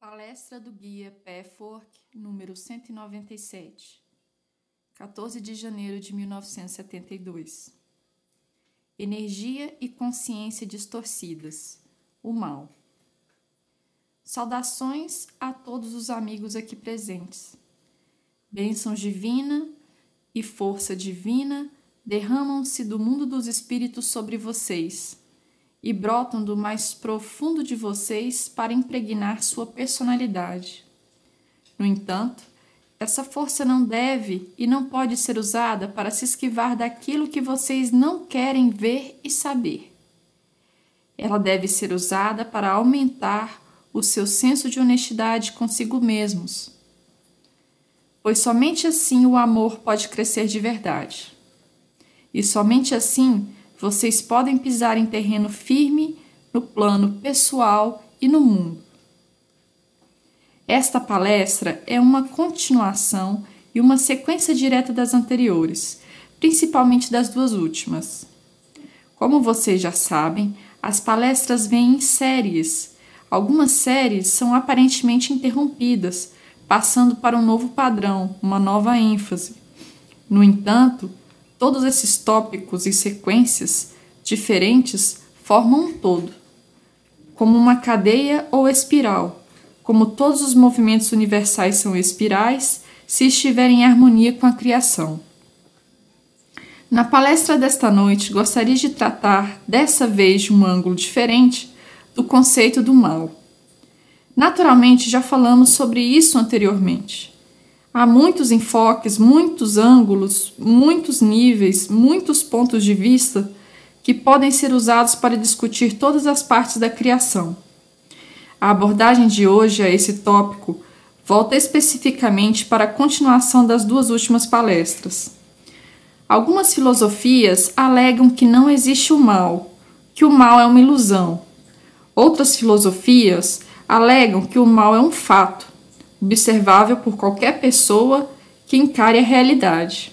Palestra do Guia PFWORK, número 197, 14 de janeiro de 1972. Energia e consciência distorcidas. O mal. Saudações a todos os amigos aqui presentes. Bênçãos divina e força divina derramam-se do mundo dos espíritos sobre vocês e brotam do mais profundo de vocês para impregnar sua personalidade. No entanto, essa força não deve e não pode ser usada para se esquivar daquilo que vocês não querem ver e saber. Ela deve ser usada para aumentar o seu senso de honestidade consigo mesmos, pois somente assim o amor pode crescer de verdade. E somente assim vocês podem pisar em terreno firme no plano pessoal e no mundo. Esta palestra é uma continuação e uma sequência direta das anteriores, principalmente das duas últimas. Como vocês já sabem, as palestras vêm em séries. Algumas séries são aparentemente interrompidas, passando para um novo padrão, uma nova ênfase. No entanto, Todos esses tópicos e sequências diferentes formam um todo, como uma cadeia ou espiral, como todos os movimentos universais são espirais se estiverem em harmonia com a criação. Na palestra desta noite, gostaria de tratar, dessa vez de um ângulo diferente, do conceito do mal. Naturalmente, já falamos sobre isso anteriormente. Há muitos enfoques, muitos ângulos, muitos níveis, muitos pontos de vista que podem ser usados para discutir todas as partes da criação. A abordagem de hoje a esse tópico volta especificamente para a continuação das duas últimas palestras. Algumas filosofias alegam que não existe o mal, que o mal é uma ilusão. Outras filosofias alegam que o mal é um fato observável por qualquer pessoa que encare a realidade.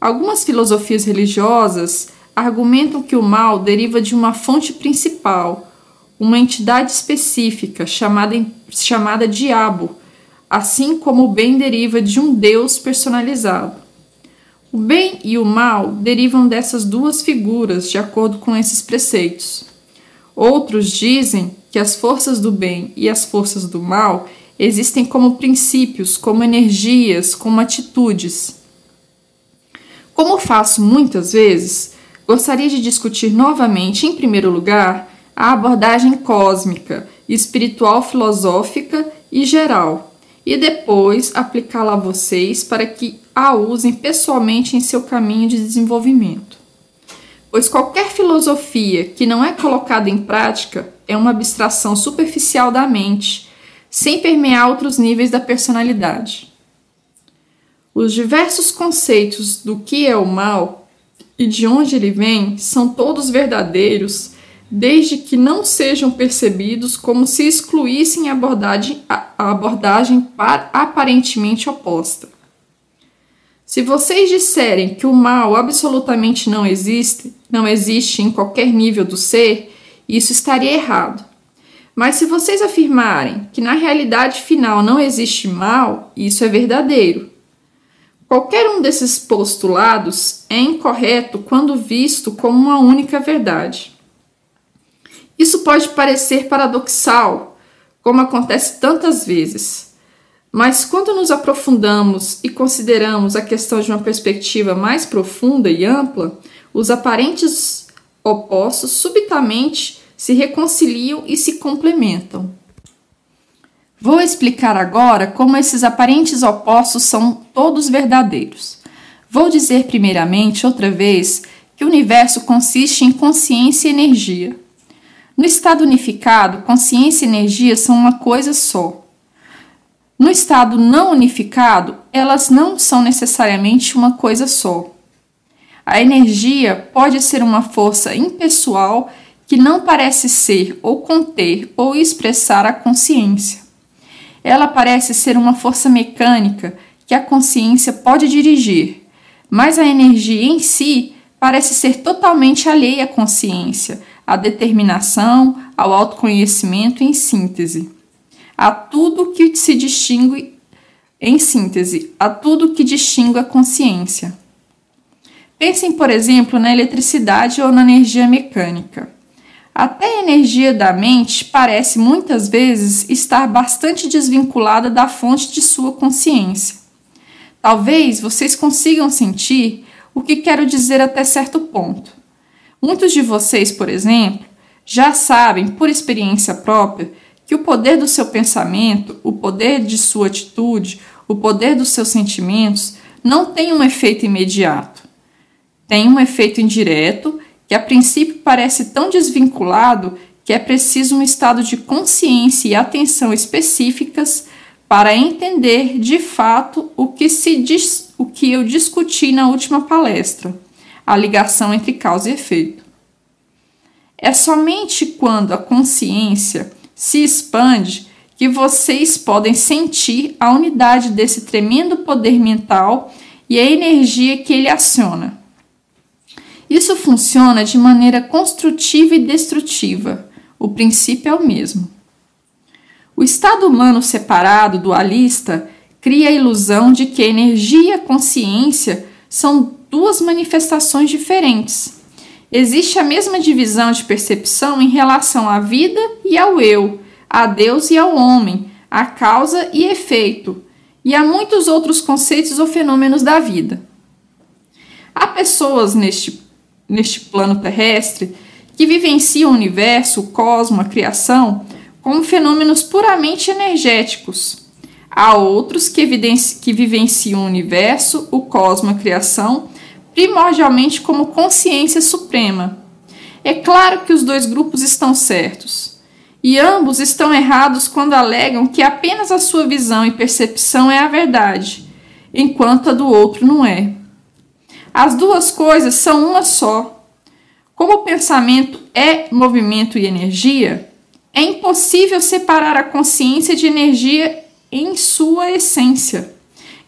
Algumas filosofias religiosas argumentam que o mal deriva de uma fonte principal, uma entidade específica chamada, chamada diabo, assim como o bem deriva de um Deus personalizado. O bem e o mal derivam dessas duas figuras, de acordo com esses preceitos. Outros dizem que as forças do bem e as forças do mal existem como princípios, como energias, como atitudes. Como faço muitas vezes, gostaria de discutir novamente, em primeiro lugar, a abordagem cósmica, espiritual, filosófica e geral, e depois aplicá-la a vocês para que a usem pessoalmente em seu caminho de desenvolvimento. Pois qualquer filosofia que não é colocada em prática é uma abstração superficial da mente sem permear outros níveis da personalidade. Os diversos conceitos do que é o mal e de onde ele vem são todos verdadeiros, desde que não sejam percebidos como se excluíssem a abordagem, a abordagem aparentemente oposta. Se vocês disserem que o mal absolutamente não existe, não existe em qualquer nível do ser, isso estaria errado. Mas se vocês afirmarem que na realidade final não existe mal, isso é verdadeiro. Qualquer um desses postulados é incorreto quando visto como uma única verdade. Isso pode parecer paradoxal, como acontece tantas vezes, mas quando nos aprofundamos e consideramos a questão de uma perspectiva mais profunda e ampla, os aparentes opostos subitamente se reconciliam e se complementam. Vou explicar agora como esses aparentes opostos são todos verdadeiros. Vou dizer primeiramente, outra vez, que o universo consiste em consciência e energia. No estado unificado, consciência e energia são uma coisa só. No estado não unificado, elas não são necessariamente uma coisa só. A energia pode ser uma força impessoal que não parece ser ou conter ou expressar a consciência. Ela parece ser uma força mecânica que a consciência pode dirigir, mas a energia em si parece ser totalmente alheia à consciência, à determinação, ao autoconhecimento em síntese. a tudo que se distingue, em síntese, a tudo que distingue a consciência. Pensem, por exemplo, na eletricidade ou na energia mecânica. Até a energia da mente parece muitas vezes estar bastante desvinculada da fonte de sua consciência. Talvez vocês consigam sentir o que quero dizer até certo ponto. Muitos de vocês, por exemplo, já sabem por experiência própria que o poder do seu pensamento, o poder de sua atitude, o poder dos seus sentimentos não tem um efeito imediato. Tem um efeito indireto que a princípio parece tão desvinculado que é preciso um estado de consciência e atenção específicas para entender de fato o que, se diz, o que eu discuti na última palestra, a ligação entre causa e efeito. É somente quando a consciência se expande que vocês podem sentir a unidade desse tremendo poder mental e a energia que ele aciona. Isso funciona de maneira construtiva e destrutiva. O princípio é o mesmo. O estado humano separado, dualista, cria a ilusão de que energia e consciência são duas manifestações diferentes. Existe a mesma divisão de percepção em relação à vida e ao eu, a Deus e ao homem, a causa e efeito, e a muitos outros conceitos ou fenômenos da vida. Há pessoas neste neste plano terrestre que vivenciam o universo, o cosmos, a criação, como fenômenos puramente energéticos. Há outros que, que vivenciam o universo, o cosmos, a criação, primordialmente como consciência suprema. É claro que os dois grupos estão certos. E ambos estão errados quando alegam que apenas a sua visão e percepção é a verdade, enquanto a do outro não é. As duas coisas são uma só. Como o pensamento é movimento e energia, é impossível separar a consciência de energia em sua essência.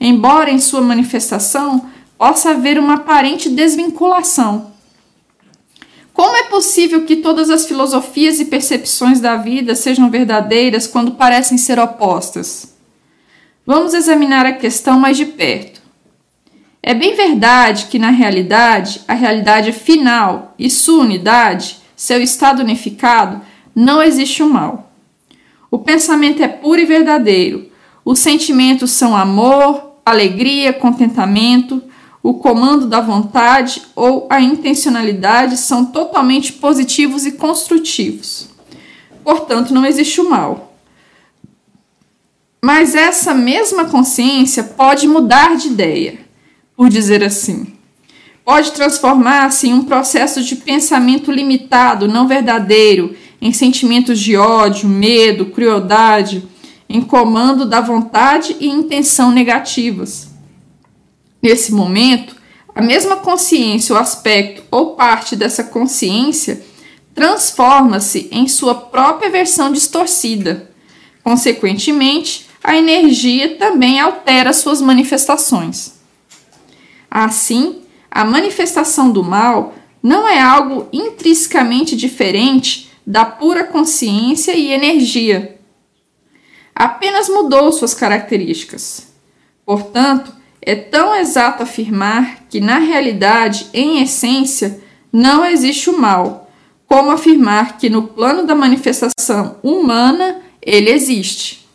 Embora em sua manifestação possa haver uma aparente desvinculação. Como é possível que todas as filosofias e percepções da vida sejam verdadeiras quando parecem ser opostas? Vamos examinar a questão mais de perto. É bem verdade que, na realidade, a realidade final e sua unidade, seu estado unificado, não existe o mal. O pensamento é puro e verdadeiro. Os sentimentos são amor, alegria, contentamento, o comando da vontade ou a intencionalidade são totalmente positivos e construtivos. Portanto, não existe o mal. Mas essa mesma consciência pode mudar de ideia por dizer assim. Pode transformar-se em um processo de pensamento limitado, não verdadeiro, em sentimentos de ódio, medo, crueldade, em comando da vontade e intenção negativas. Nesse momento, a mesma consciência, o aspecto ou parte dessa consciência transforma-se em sua própria versão distorcida. Consequentemente, a energia também altera suas manifestações. Assim, a manifestação do mal não é algo intrinsecamente diferente da pura consciência e energia. Apenas mudou suas características. Portanto, é tão exato afirmar que, na realidade, em essência, não existe o mal, como afirmar que no plano da manifestação humana ele existe.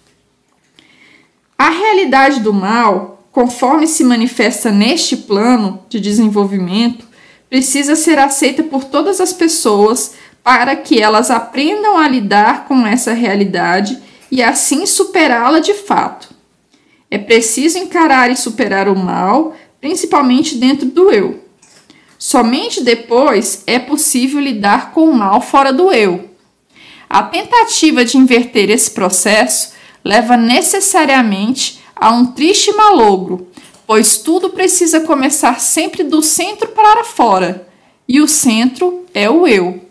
A realidade do mal conforme se manifesta neste plano de desenvolvimento, precisa ser aceita por todas as pessoas para que elas aprendam a lidar com essa realidade e assim superá-la de fato. É preciso encarar e superar o mal, principalmente dentro do eu. Somente depois é possível lidar com o mal fora do eu. A tentativa de inverter esse processo leva necessariamente a um triste malogro, pois tudo precisa começar sempre do centro para fora, e o centro é o eu.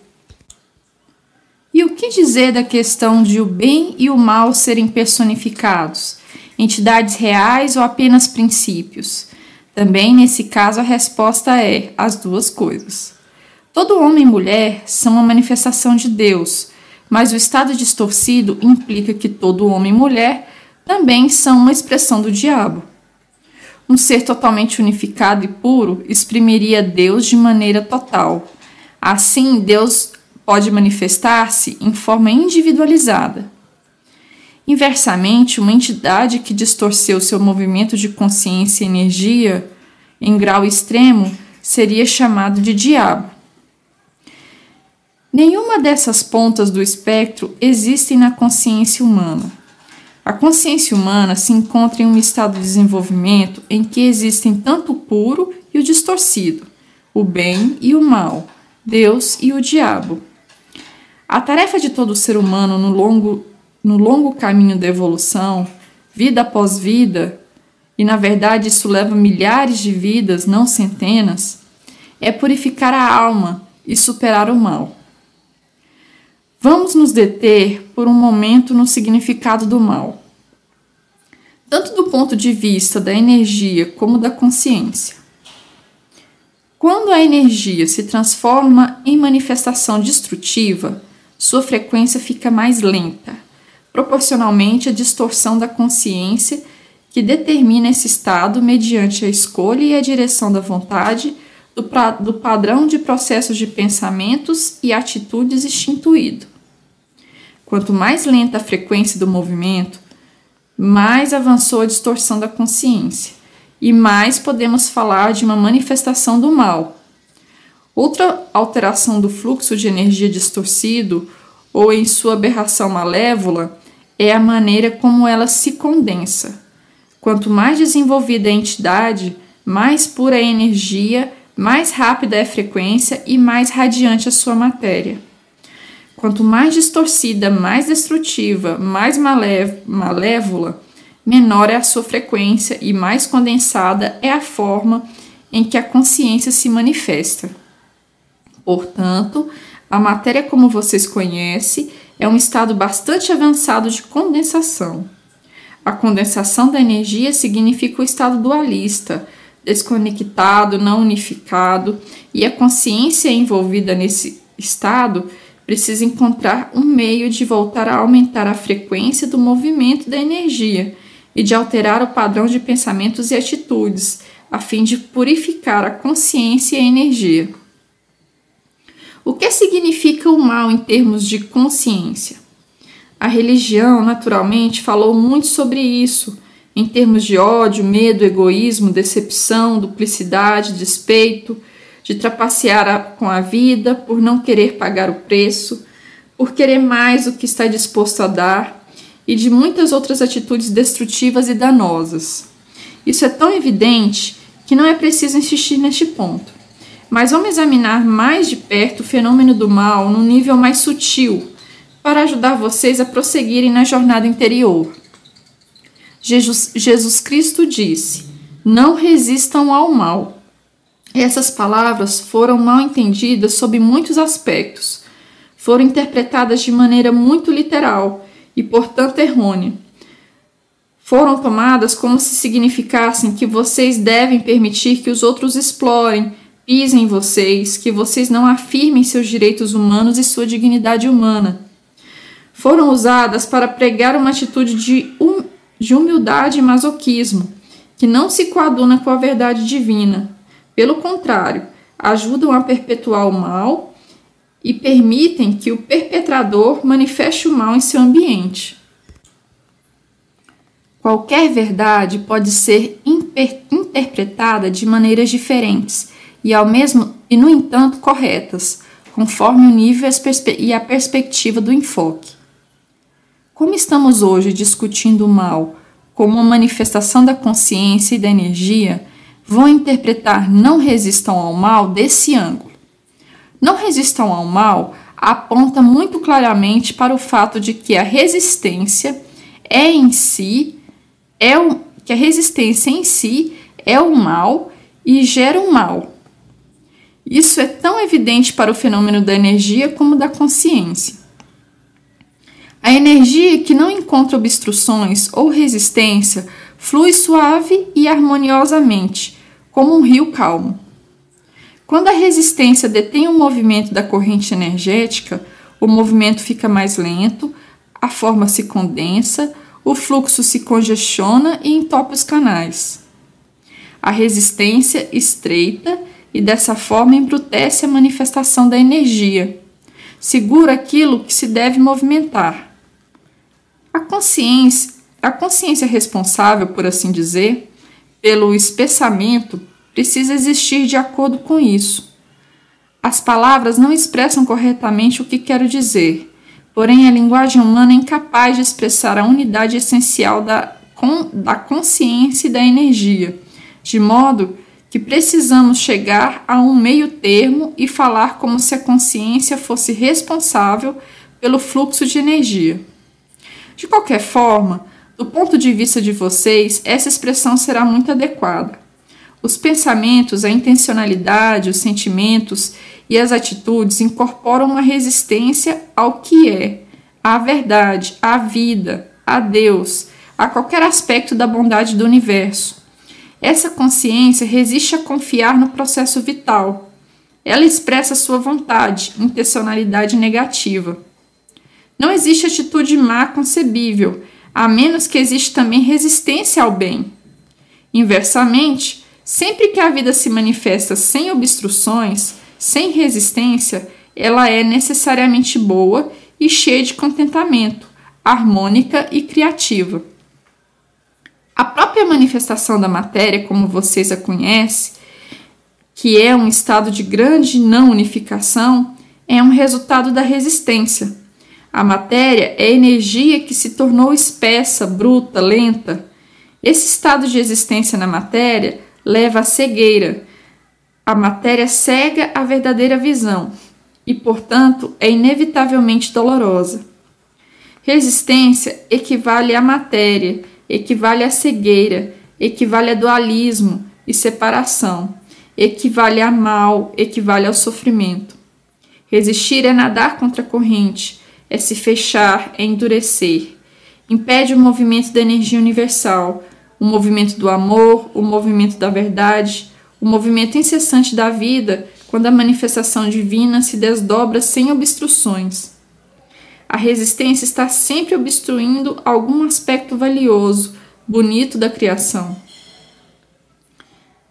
E o que dizer da questão de o bem e o mal serem personificados, entidades reais ou apenas princípios? Também nesse caso a resposta é as duas coisas. Todo homem e mulher são uma manifestação de Deus, mas o estado distorcido implica que todo homem e mulher também são uma expressão do diabo. Um ser totalmente unificado e puro exprimiria Deus de maneira total. Assim, Deus pode manifestar-se em forma individualizada. Inversamente, uma entidade que distorceu seu movimento de consciência e energia em grau extremo seria chamado de diabo. Nenhuma dessas pontas do espectro existem na consciência humana. A consciência humana se encontra em um estado de desenvolvimento em que existem tanto o puro e o distorcido, o bem e o mal, Deus e o diabo. A tarefa de todo ser humano no longo, no longo caminho da evolução, vida após vida, e na verdade isso leva milhares de vidas, não centenas, é purificar a alma e superar o mal. Vamos nos deter por um momento no significado do mal, tanto do ponto de vista da energia como da consciência. Quando a energia se transforma em manifestação destrutiva, sua frequência fica mais lenta, proporcionalmente à distorção da consciência que determina esse estado mediante a escolha e a direção da vontade do, do padrão de processos de pensamentos e atitudes instituído. Quanto mais lenta a frequência do movimento, mais avançou a distorção da consciência e mais podemos falar de uma manifestação do mal. Outra alteração do fluxo de energia distorcido ou em sua aberração malévola é a maneira como ela se condensa. Quanto mais desenvolvida a entidade, mais pura a energia, mais rápida é a frequência e mais radiante a sua matéria. Quanto mais distorcida, mais destrutiva, mais malévola, menor é a sua frequência e mais condensada é a forma em que a consciência se manifesta. Portanto, a matéria como vocês conhecem é um estado bastante avançado de condensação. A condensação da energia significa o estado dualista, desconectado, não unificado, e a consciência envolvida nesse estado precisa encontrar um meio de voltar a aumentar a frequência do movimento da energia e de alterar o padrão de pensamentos e atitudes, a fim de purificar a consciência e a energia. O que significa o mal em termos de consciência? A religião, naturalmente, falou muito sobre isso, em termos de ódio, medo, egoísmo, decepção, duplicidade, despeito de trapacear a, com a vida, por não querer pagar o preço, por querer mais do que está disposto a dar e de muitas outras atitudes destrutivas e danosas. Isso é tão evidente que não é preciso insistir neste ponto. Mas vamos examinar mais de perto o fenômeno do mal num nível mais sutil, para ajudar vocês a prosseguirem na jornada interior. Jesus, Jesus Cristo disse: Não resistam ao mal, essas palavras foram mal entendidas sob muitos aspectos. Foram interpretadas de maneira muito literal e, portanto, errônea. Foram tomadas como se significassem que vocês devem permitir que os outros explorem, pisem em vocês, que vocês não afirmem seus direitos humanos e sua dignidade humana. Foram usadas para pregar uma atitude de, hum, de humildade e masoquismo, que não se coaduna com a verdade divina, pelo contrário, ajudam a perpetuar o mal e permitem que o perpetrador manifeste o mal em seu ambiente. Qualquer verdade pode ser interpretada de maneiras diferentes e ao mesmo e no entanto corretas, conforme o nível e a perspectiva do enfoque. Como estamos hoje discutindo o mal como uma manifestação da consciência e da energia, vão interpretar não resistam ao mal desse ângulo. Não resistam ao mal aponta muito claramente para o fato de que a resistência é em si é o, que a resistência em si é o mal e gera o mal. Isso é tão evidente para o fenômeno da energia como da consciência. A energia que não encontra obstruções ou resistência flui suave e harmoniosamente, como um rio calmo. Quando a resistência detém o movimento da corrente energética, o movimento fica mais lento, a forma se condensa, o fluxo se congestiona e entope os canais. A resistência estreita e dessa forma embrutece a manifestação da energia, segura aquilo que se deve movimentar. A consciência, a consciência responsável, por assim dizer, pelo espessamento precisa existir de acordo com isso. As palavras não expressam corretamente o que quero dizer, porém a linguagem humana é incapaz de expressar a unidade essencial da, com, da consciência e da energia, de modo que precisamos chegar a um meio termo e falar como se a consciência fosse responsável pelo fluxo de energia. De qualquer forma, do ponto de vista de vocês, essa expressão será muito adequada. Os pensamentos, a intencionalidade, os sentimentos e as atitudes incorporam uma resistência ao que é, à verdade, à vida, a Deus, a qualquer aspecto da bondade do universo. Essa consciência resiste a confiar no processo vital. Ela expressa sua vontade, intencionalidade negativa. Não existe atitude má concebível, a menos que exista também resistência ao bem. Inversamente, sempre que a vida se manifesta sem obstruções, sem resistência, ela é necessariamente boa e cheia de contentamento, harmônica e criativa. A própria manifestação da matéria, como vocês a conhecem, que é um estado de grande não unificação, é um resultado da resistência. A matéria é energia que se tornou espessa, bruta, lenta. Esse estado de existência na matéria leva à cegueira. A matéria cega a verdadeira visão e, portanto, é inevitavelmente dolorosa. Resistência equivale à matéria equivale à cegueira, equivale a dualismo e separação, equivale a mal, equivale ao sofrimento. Resistir é nadar contra a corrente, é se fechar, é endurecer. Impede o movimento da energia universal, o movimento do amor, o movimento da verdade, o movimento incessante da vida, quando a manifestação divina se desdobra sem obstruções. A resistência está sempre obstruindo algum aspecto valioso, bonito da criação.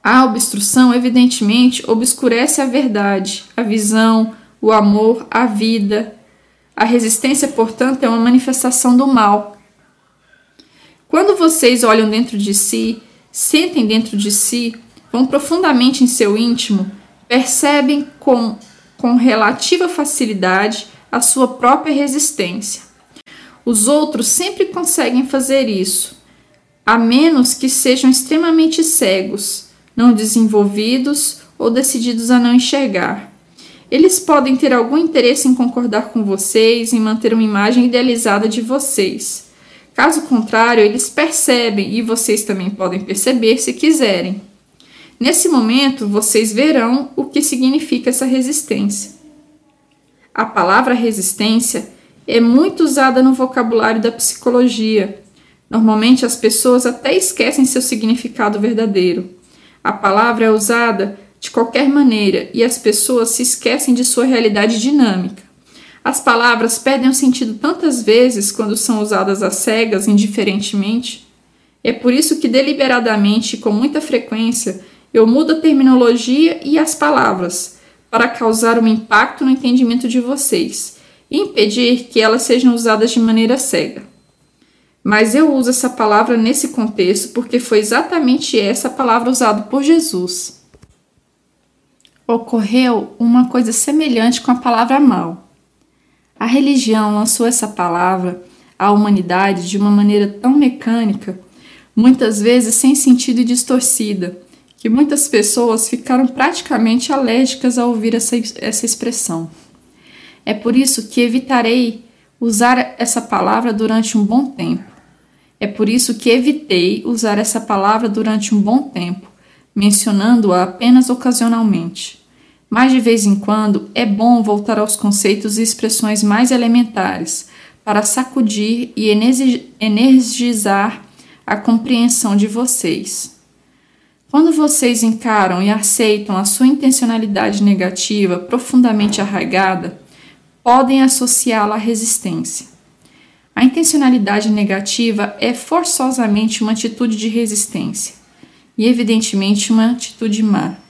A obstrução, evidentemente, obscurece a verdade, a visão, o amor, a vida. A resistência, portanto, é uma manifestação do mal. Quando vocês olham dentro de si, sentem dentro de si, vão profundamente em seu íntimo, percebem com, com relativa facilidade a sua própria resistência. Os outros sempre conseguem fazer isso, a menos que sejam extremamente cegos, não desenvolvidos ou decididos a não enxergar. Eles podem ter algum interesse em concordar com vocês, em manter uma imagem idealizada de vocês. Caso contrário, eles percebem e vocês também podem perceber se quiserem. Nesse momento, vocês verão o que significa essa resistência. A palavra resistência é muito usada no vocabulário da psicologia. Normalmente as pessoas até esquecem seu significado verdadeiro. A palavra é usada de qualquer maneira e as pessoas se esquecem de sua realidade dinâmica. As palavras perdem o sentido tantas vezes quando são usadas às cegas, indiferentemente. É por isso que deliberadamente e com muita frequência eu mudo a terminologia e as palavras para causar um impacto no entendimento de vocês e impedir que elas sejam usadas de maneira cega. Mas eu uso essa palavra nesse contexto porque foi exatamente essa palavra usada por Jesus. Ocorreu uma coisa semelhante com a palavra mal. A religião lançou essa palavra à humanidade de uma maneira tão mecânica, muitas vezes sem sentido e distorcida que muitas pessoas ficaram praticamente alérgicas a ouvir essa, essa expressão. É por isso que evitarei usar essa palavra durante um bom tempo. É por isso que evitei usar essa palavra durante um bom tempo, mencionando-a apenas ocasionalmente. Mas de vez em quando é bom voltar aos conceitos e expressões mais elementares para sacudir e energizar a compreensão de vocês. Quando vocês encaram e aceitam a sua intencionalidade negativa profundamente arraigada, podem associá-la à resistência. A intencionalidade negativa é forçosamente uma atitude de resistência e, evidentemente, uma atitude má.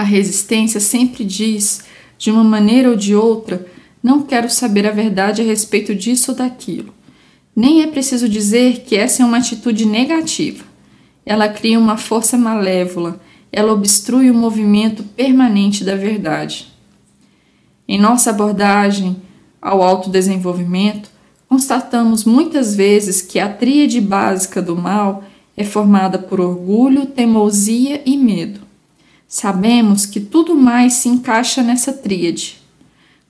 A resistência sempre diz, de uma maneira ou de outra, não quero saber a verdade a respeito disso ou daquilo. Nem é preciso dizer que essa é uma atitude negativa. Ela cria uma força malévola, ela obstrui o movimento permanente da verdade. Em nossa abordagem ao autodesenvolvimento, constatamos muitas vezes que a tríade básica do mal é formada por orgulho, teimosia e medo. Sabemos que tudo mais se encaixa nessa tríade.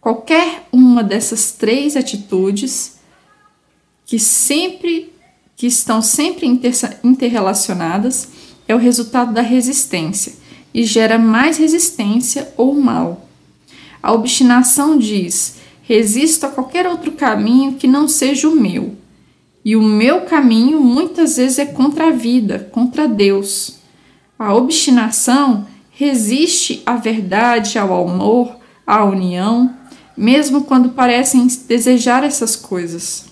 Qualquer uma dessas três atitudes que sempre que estão sempre interrelacionadas é o resultado da resistência e gera mais resistência ou mal. A obstinação diz: resisto a qualquer outro caminho que não seja o meu. E o meu caminho muitas vezes é contra a vida, contra Deus. A obstinação resiste à verdade, ao amor, à união, mesmo quando parecem desejar essas coisas.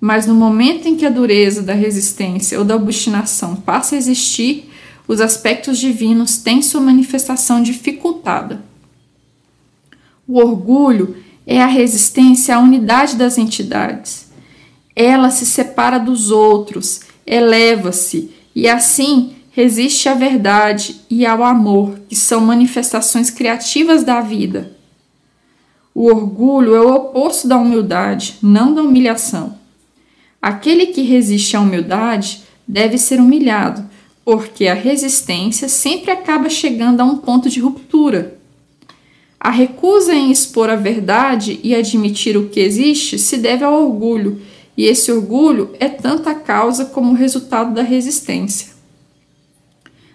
Mas no momento em que a dureza da resistência ou da obstinação passa a existir, os aspectos divinos têm sua manifestação dificultada. O orgulho é a resistência à unidade das entidades. Ela se separa dos outros, eleva-se e assim resiste à verdade e ao amor, que são manifestações criativas da vida. O orgulho é o oposto da humildade, não da humilhação. Aquele que resiste à humildade deve ser humilhado, porque a resistência sempre acaba chegando a um ponto de ruptura. A recusa em expor a verdade e admitir o que existe se deve ao orgulho, e esse orgulho é tanto a causa como resultado da resistência.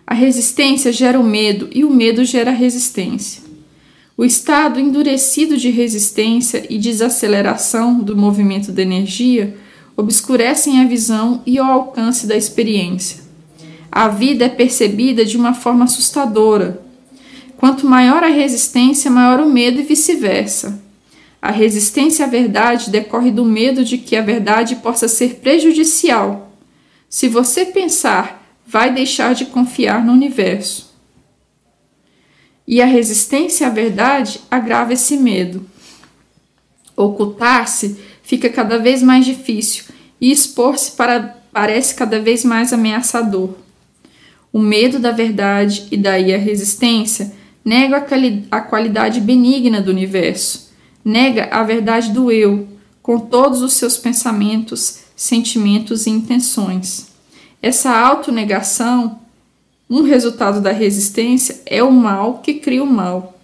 A resistência gera o medo e o medo gera a resistência. O estado endurecido de resistência e desaceleração do movimento da energia obscurecem a visão e o alcance da experiência. A vida é percebida de uma forma assustadora. Quanto maior a resistência, maior o medo e vice-versa. A resistência à verdade decorre do medo de que a verdade possa ser prejudicial. Se você pensar, vai deixar de confiar no universo. E a resistência à verdade agrava esse medo. Ocultar-se fica cada vez mais difícil e expor-se parece cada vez mais ameaçador. O medo da verdade e daí a resistência nega a, qualidade benigna do universo, nega a verdade do eu, com todos os seus pensamentos, sentimentos e intenções. Essa autonegação, um resultado da resistência, é o mal que cria o mal.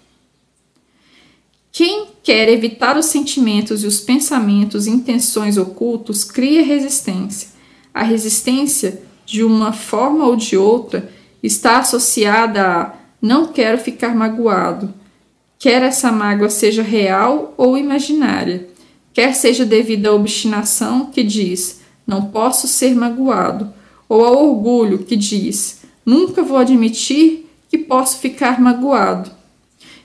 Quem quer evitar os sentimentos e os pensamentos e intenções ocultos cria resistência. A resistência, de uma forma ou de outra, está associada a não quero ficar magoado, quer essa mágoa seja real ou imaginária, quer seja devido à obstinação que diz não posso ser magoado, ou ao orgulho que diz nunca vou admitir que posso ficar magoado,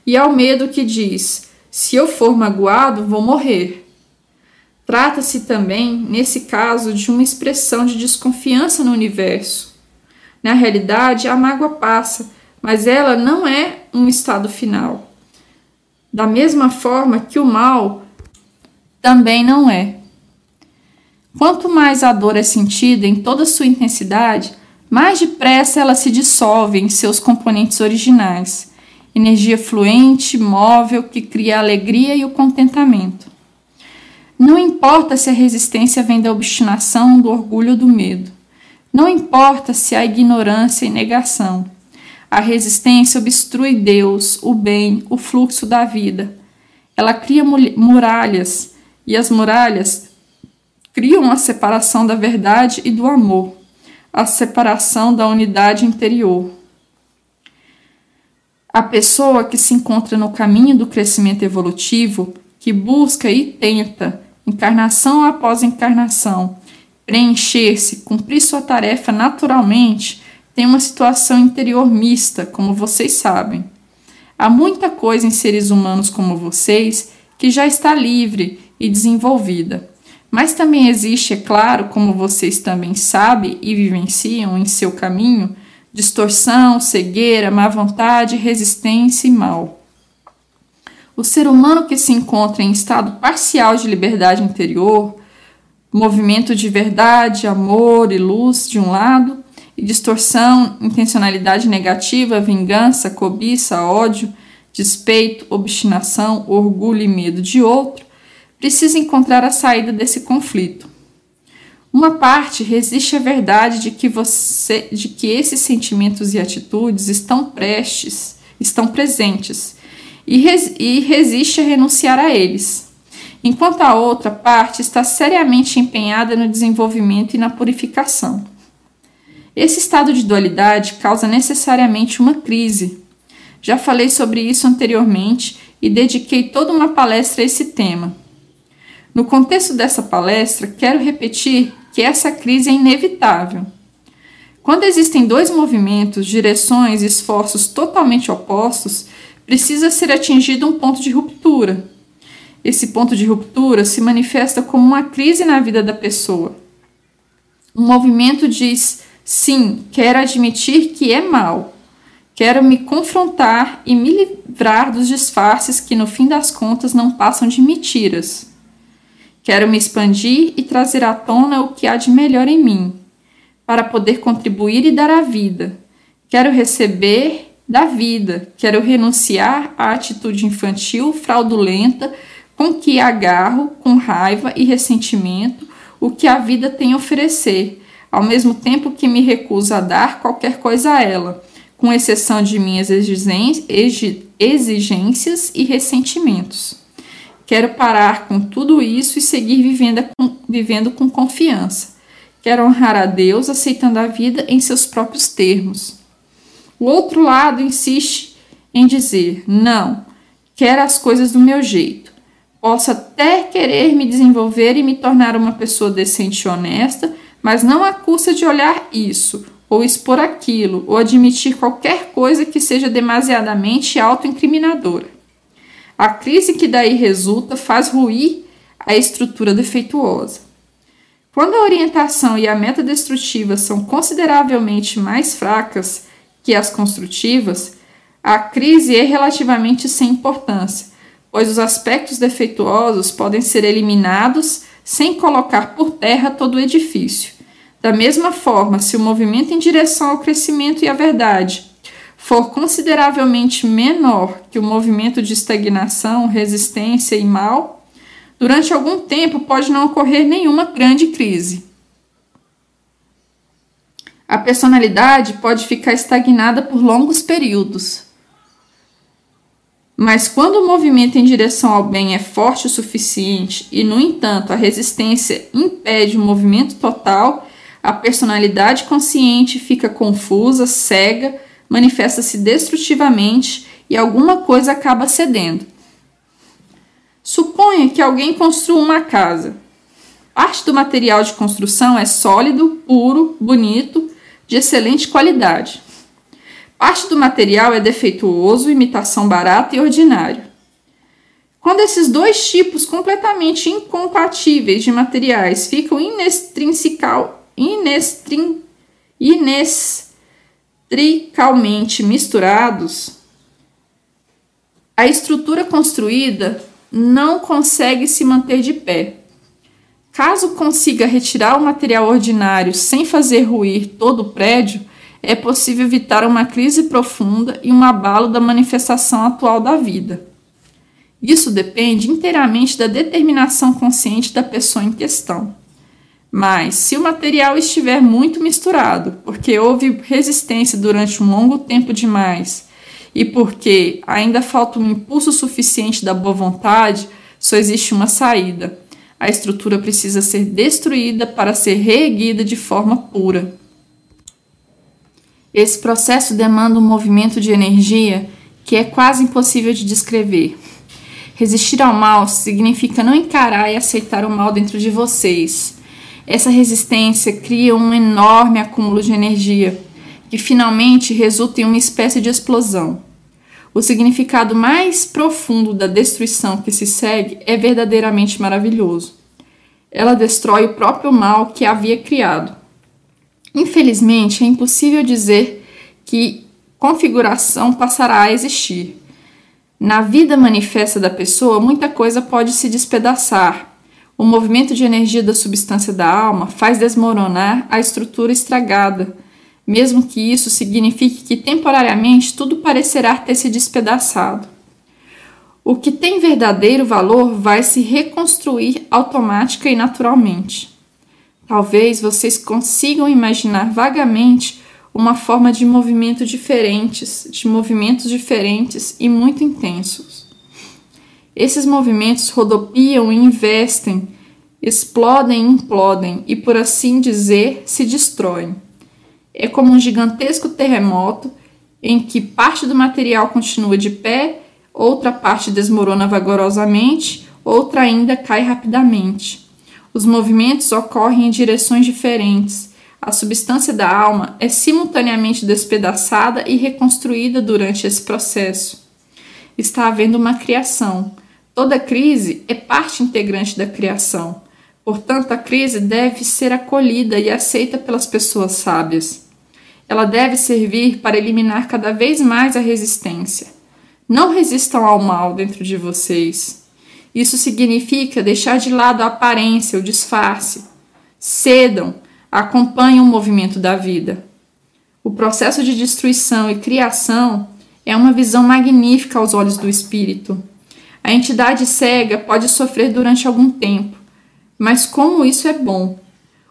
e ao medo que diz se eu for magoado, vou morrer. Trata-se também, nesse caso, de uma expressão de desconfiança no universo. Na realidade, a mágoa passa, mas ela não é um estado final. Da mesma forma que o mal também não é. Quanto mais a dor é sentida em toda sua intensidade, mais depressa ela se dissolve em seus componentes originais energia fluente, móvel, que cria a alegria e o contentamento. Não importa se a resistência vem da obstinação, do orgulho ou do medo. Não importa se há ignorância e negação. A resistência obstrui Deus, o bem, o fluxo da vida. Ela cria muralhas, e as muralhas criam a separação da verdade e do amor, a separação da unidade interior. A pessoa que se encontra no caminho do crescimento evolutivo, que busca e tenta, encarnação após encarnação, preencher-se, cumprir sua tarefa naturalmente, tem uma situação interior mista, como vocês sabem. Há muita coisa em seres humanos como vocês que já está livre e desenvolvida. Mas também existe, é claro, como vocês também sabem e vivenciam em seu caminho, distorção, cegueira, má vontade, resistência e mal. O ser humano que se encontra em estado parcial de liberdade interior, movimento de verdade, amor e luz de um lado, e distorção, intencionalidade negativa, vingança, cobiça, ódio, despeito, obstinação, orgulho e medo de outro, precisa encontrar a saída desse conflito. Uma parte resiste à verdade de que você, de que esses sentimentos e atitudes estão prestes, estão presentes, e, res, e resiste a renunciar a eles, enquanto a outra parte está seriamente empenhada no desenvolvimento e na purificação. Esse estado de dualidade causa necessariamente uma crise. Já falei sobre isso anteriormente e dediquei toda uma palestra a esse tema. No contexto dessa palestra, quero repetir que essa crise é inevitável. Quando existem dois movimentos, direções e esforços totalmente opostos, precisa ser atingido um ponto de ruptura. Esse ponto de ruptura se manifesta como uma crise na vida da pessoa. O movimento diz: sim, quero admitir que é mal. Quero me confrontar e me livrar dos disfarces que, no fim das contas, não passam de mentiras. Quero me expandir e trazer à tona o que há de melhor em mim, para poder contribuir e dar a vida. Quero receber da vida. Quero renunciar à atitude infantil, fraudulenta, com que agarro com raiva e ressentimento o que a vida tem a oferecer, ao mesmo tempo que me recuso a dar qualquer coisa a ela, com exceção de minhas exigências e ressentimentos. Quero parar com tudo isso e seguir vivendo com, vivendo com confiança. Quero honrar a Deus aceitando a vida em seus próprios termos. O outro lado insiste em dizer: não, quero as coisas do meu jeito. Posso até querer me desenvolver e me tornar uma pessoa decente e honesta, mas não à custa de olhar isso, ou expor aquilo, ou admitir qualquer coisa que seja demasiadamente autoincriminadora. A crise que daí resulta faz ruir a estrutura defeituosa. Quando a orientação e a meta destrutiva são consideravelmente mais fracas, que as construtivas, a crise é relativamente sem importância, pois os aspectos defeituosos podem ser eliminados sem colocar por terra todo o edifício. Da mesma forma, se o movimento em direção ao crescimento e à verdade for consideravelmente menor que o movimento de estagnação, resistência e mal, durante algum tempo pode não ocorrer nenhuma grande crise a personalidade pode ficar estagnada por longos períodos. Mas quando o movimento em direção ao bem é forte o suficiente e, no entanto, a resistência impede o movimento total, a personalidade consciente fica confusa, cega, manifesta-se destrutivamente e alguma coisa acaba cedendo. Suponha que alguém construa uma casa. Parte do material de construção é sólido, puro, bonito, de excelente qualidade. Parte do material é defeituoso, imitação barata e ordinário. Quando esses dois tipos completamente incompatíveis de materiais ficam inextrinsical, inextrin, inextricalmente misturados, a estrutura construída não consegue se manter de pé. Caso consiga retirar o material ordinário sem fazer ruir todo o prédio, é possível evitar uma crise profunda e um abalo da manifestação atual da vida. Isso depende inteiramente da determinação consciente da pessoa em questão. Mas, se o material estiver muito misturado, porque houve resistência durante um longo tempo demais e porque ainda falta um impulso suficiente da boa vontade, só existe uma saída a estrutura precisa ser destruída para ser reerguida de forma pura. Esse processo demanda um movimento de energia que é quase impossível de descrever. Resistir ao mal significa não encarar e aceitar o mal dentro de vocês. Essa resistência cria um enorme acúmulo de energia, que finalmente resulta em uma espécie de explosão. O significado mais profundo da destruição que se segue é verdadeiramente maravilhoso. Ela destrói o próprio mal que havia criado. Infelizmente, é impossível dizer que configuração passará a existir. Na vida manifesta da pessoa, muita coisa pode se despedaçar. O movimento de energia da substância da alma faz desmoronar a estrutura estragada, mesmo que isso signifique que temporariamente tudo parecerá ter se despedaçado. O que tem verdadeiro valor vai se reconstruir automática e naturalmente. Talvez vocês consigam imaginar vagamente uma forma de movimento diferentes, de movimentos diferentes e muito intensos. Esses movimentos rodopiam e investem, explodem e implodem e, por assim dizer, se destroem. É como um gigantesco terremoto em que parte do material continua de pé, outra parte desmorona vagarosamente, outra ainda cai rapidamente. Os movimentos ocorrem em direções diferentes. A substância da alma é simultaneamente despedaçada e reconstruída durante esse processo. Está havendo uma criação. Toda crise é parte integrante da criação. Portanto, a crise deve ser acolhida e aceita pelas pessoas sábias. Ela deve servir para eliminar cada vez mais a resistência. Não resistam ao mal dentro de vocês. Isso significa deixar de lado a aparência, o disfarce. Cedam, acompanhem o movimento da vida. O processo de destruição e criação é uma visão magnífica aos olhos do espírito. A entidade cega pode sofrer durante algum tempo, mas como isso é bom!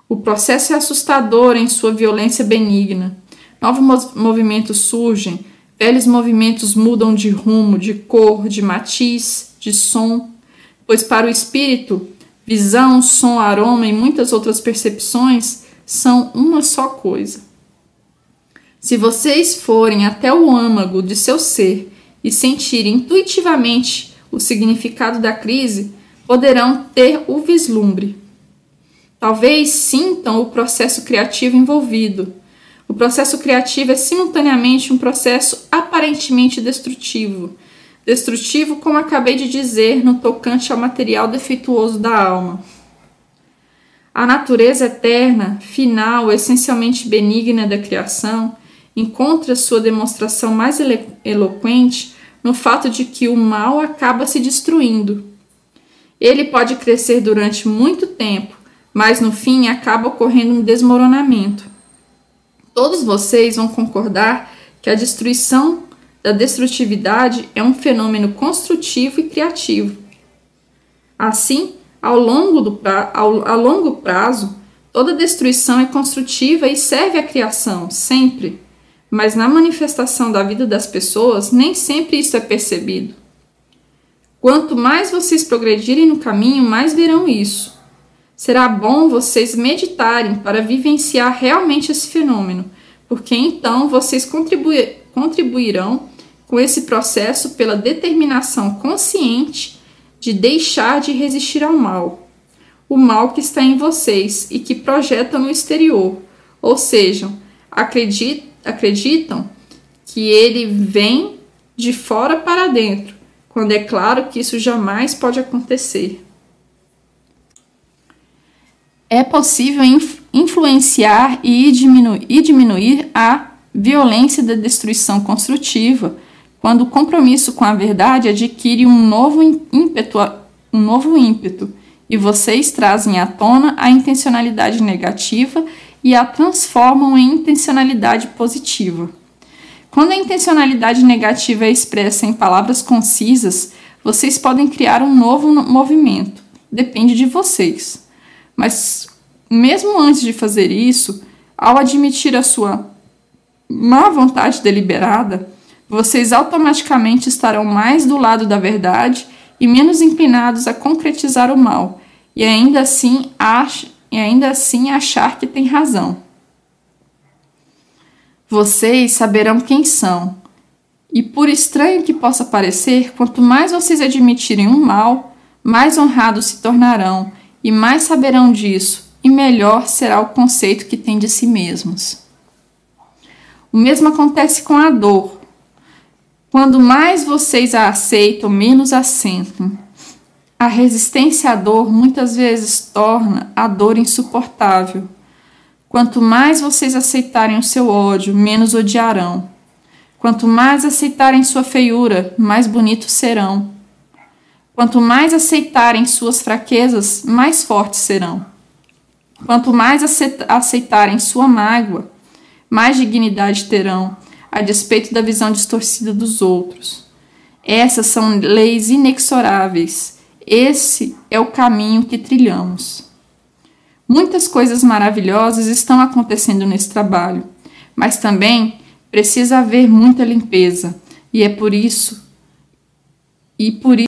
O processo é assustador em sua violência benigna. Novos movimentos surgem, velhos movimentos mudam de rumo, de cor, de matiz, de som pois para o espírito, visão, som, aroma e muitas outras percepções são uma só coisa. Se vocês forem até o âmago de seu ser e sentirem intuitivamente o significado da crise, poderão ter o vislumbre. Talvez sintam o processo criativo envolvido. O processo criativo é simultaneamente um processo aparentemente destrutivo destrutivo, como acabei de dizer, no tocante ao material defeituoso da alma. A natureza eterna, final, essencialmente benigna da criação, encontra sua demonstração mais elo eloquente no fato de que o mal acaba se destruindo. Ele pode crescer durante muito tempo, mas no fim acaba ocorrendo um desmoronamento. Todos vocês vão concordar que a destruição da destrutividade é um fenômeno construtivo e criativo. Assim, ao longo, do pra, ao, a longo prazo, toda destruição é construtiva e serve à criação, sempre. Mas na manifestação da vida das pessoas, nem sempre isso é percebido. Quanto mais vocês progredirem no caminho, mais verão isso. Será bom vocês meditarem para vivenciar realmente esse fenômeno, porque então vocês contribuirão com esse processo pela determinação consciente de deixar de resistir ao mal, o mal que está em vocês e que projetam no exterior, ou seja, acreditam que ele vem de fora para dentro, quando é claro que isso jamais pode acontecer. É possível influenciar e diminuir, e diminuir a violência da destruição construtiva quando o compromisso com a verdade adquire um novo ímpeto, um novo ímpeto e vocês trazem à tona a intencionalidade negativa e a transformam em intencionalidade positiva. Quando a intencionalidade negativa é expressa em palavras concisas, vocês podem criar um novo movimento. Depende de vocês. Mas, mesmo antes de fazer isso, ao admitir a sua má vontade deliberada, vocês automaticamente estarão mais do lado da verdade e menos inclinados a concretizar o mal, e ainda assim, e ainda assim achar que tem razão. Vocês saberão quem são, e por estranho que possa parecer, quanto mais vocês admitirem um mal, mais honrados se tornarão, e mais saberão disso, e melhor será o conceito que têm de si mesmos. O mesmo acontece com a dor. Quando mais vocês a aceitam, menos a sentem. A resistência à dor muitas vezes torna a dor insuportável. Quanto mais vocês aceitarem o seu ódio, menos odiarão. Quanto mais aceitarem sua feiura, mais bonitos serão. Quanto mais aceitarem suas fraquezas, mais fortes serão. Quanto mais aceitarem sua mágoa, mais dignidade terão, a despeito da visão distorcida dos outros. Essas são leis inexoráveis esse é o caminho que trilhamos. Muitas coisas maravilhosas estão acontecendo nesse trabalho, mas também precisa haver muita limpeza, e é por isso e por